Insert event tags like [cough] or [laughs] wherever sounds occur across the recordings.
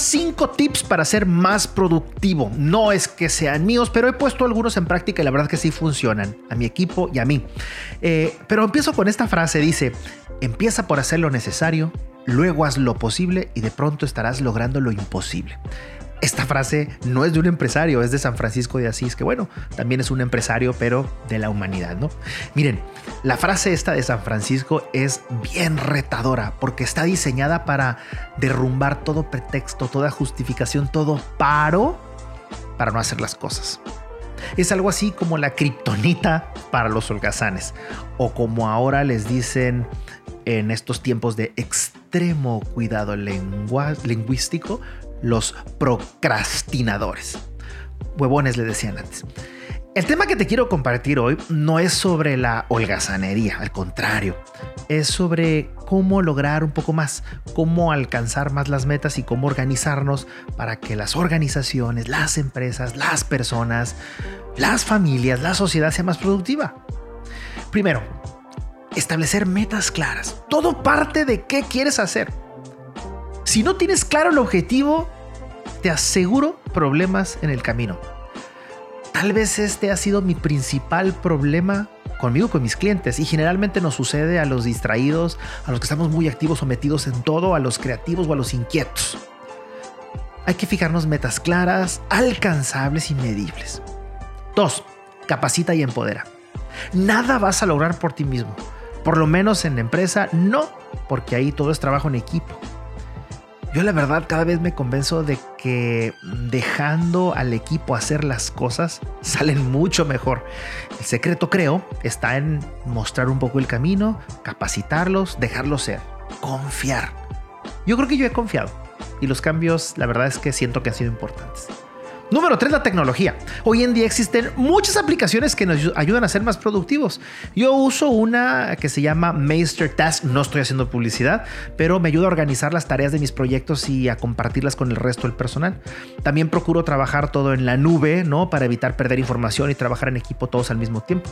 cinco tips para ser más productivo. No es que sean míos, pero he puesto algunos en práctica y la verdad que sí funcionan a mi equipo y a mí. Eh, pero empiezo con esta frase, dice, empieza por hacer lo necesario, luego haz lo posible y de pronto estarás logrando lo imposible. Esta frase no es de un empresario, es de San Francisco de Asís, que bueno, también es un empresario, pero de la humanidad, ¿no? Miren, la frase esta de San Francisco es bien retadora porque está diseñada para derrumbar todo pretexto, toda justificación, todo paro para no hacer las cosas. Es algo así como la kriptonita para los holgazanes, o como ahora les dicen en estos tiempos de extremo cuidado lingüístico, los procrastinadores. Huevones le decían antes. El tema que te quiero compartir hoy no es sobre la holgazanería, al contrario, es sobre cómo lograr un poco más, cómo alcanzar más las metas y cómo organizarnos para que las organizaciones, las empresas, las personas, las familias, la sociedad sea más productiva. Primero, establecer metas claras. Todo parte de qué quieres hacer. Si no tienes claro el objetivo, te aseguro problemas en el camino. Tal vez este ha sido mi principal problema conmigo, con mis clientes. Y generalmente nos sucede a los distraídos, a los que estamos muy activos o metidos en todo, a los creativos o a los inquietos. Hay que fijarnos metas claras, alcanzables y medibles. 2. Capacita y empodera. Nada vas a lograr por ti mismo. Por lo menos en la empresa, no, porque ahí todo es trabajo en equipo. Yo la verdad cada vez me convenzo de que dejando al equipo hacer las cosas [laughs] salen mucho mejor. El secreto creo está en mostrar un poco el camino, capacitarlos, dejarlos ser, confiar. Yo creo que yo he confiado y los cambios la verdad es que siento que han sido importantes. Número 3, la tecnología. Hoy en día existen muchas aplicaciones que nos ayudan a ser más productivos. Yo uso una que se llama Master Task. No estoy haciendo publicidad, pero me ayuda a organizar las tareas de mis proyectos y a compartirlas con el resto del personal. También procuro trabajar todo en la nube, ¿no? Para evitar perder información y trabajar en equipo todos al mismo tiempo.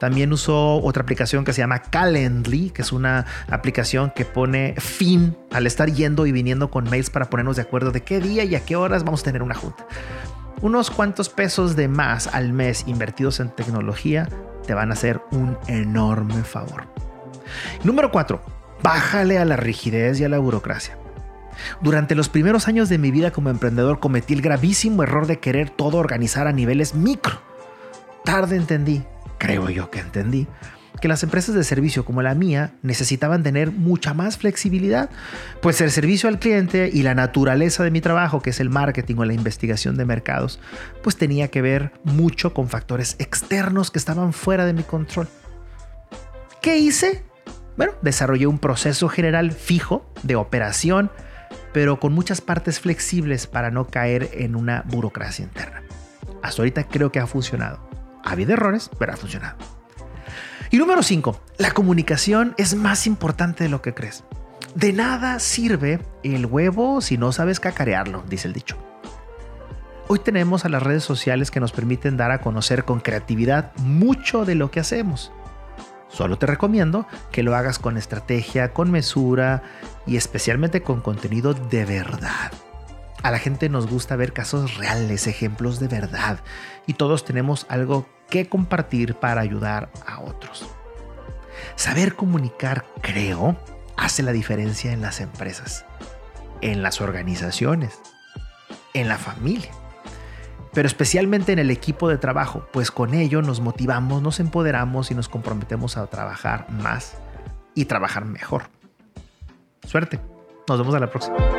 También uso otra aplicación que se llama Calendly, que es una aplicación que pone fin al estar yendo y viniendo con mails para ponernos de acuerdo de qué día y a qué horas vamos a tener una junta unos cuantos pesos de más al mes invertidos en tecnología te van a hacer un enorme favor. Número 4. Bájale a la rigidez y a la burocracia. Durante los primeros años de mi vida como emprendedor cometí el gravísimo error de querer todo organizar a niveles micro. Tarde entendí, creo yo que entendí, que las empresas de servicio como la mía necesitaban tener mucha más flexibilidad, pues el servicio al cliente y la naturaleza de mi trabajo, que es el marketing o la investigación de mercados, pues tenía que ver mucho con factores externos que estaban fuera de mi control. ¿Qué hice? Bueno, desarrollé un proceso general fijo de operación, pero con muchas partes flexibles para no caer en una burocracia interna. Hasta ahorita creo que ha funcionado. Ha habido errores, pero ha funcionado. Y número 5, la comunicación es más importante de lo que crees. De nada sirve el huevo si no sabes cacarearlo, dice el dicho. Hoy tenemos a las redes sociales que nos permiten dar a conocer con creatividad mucho de lo que hacemos. Solo te recomiendo que lo hagas con estrategia, con mesura y especialmente con contenido de verdad. A la gente nos gusta ver casos reales, ejemplos de verdad, y todos tenemos algo que compartir para ayudar a otros. Saber comunicar, creo, hace la diferencia en las empresas, en las organizaciones, en la familia, pero especialmente en el equipo de trabajo, pues con ello nos motivamos, nos empoderamos y nos comprometemos a trabajar más y trabajar mejor. Suerte, nos vemos a la próxima.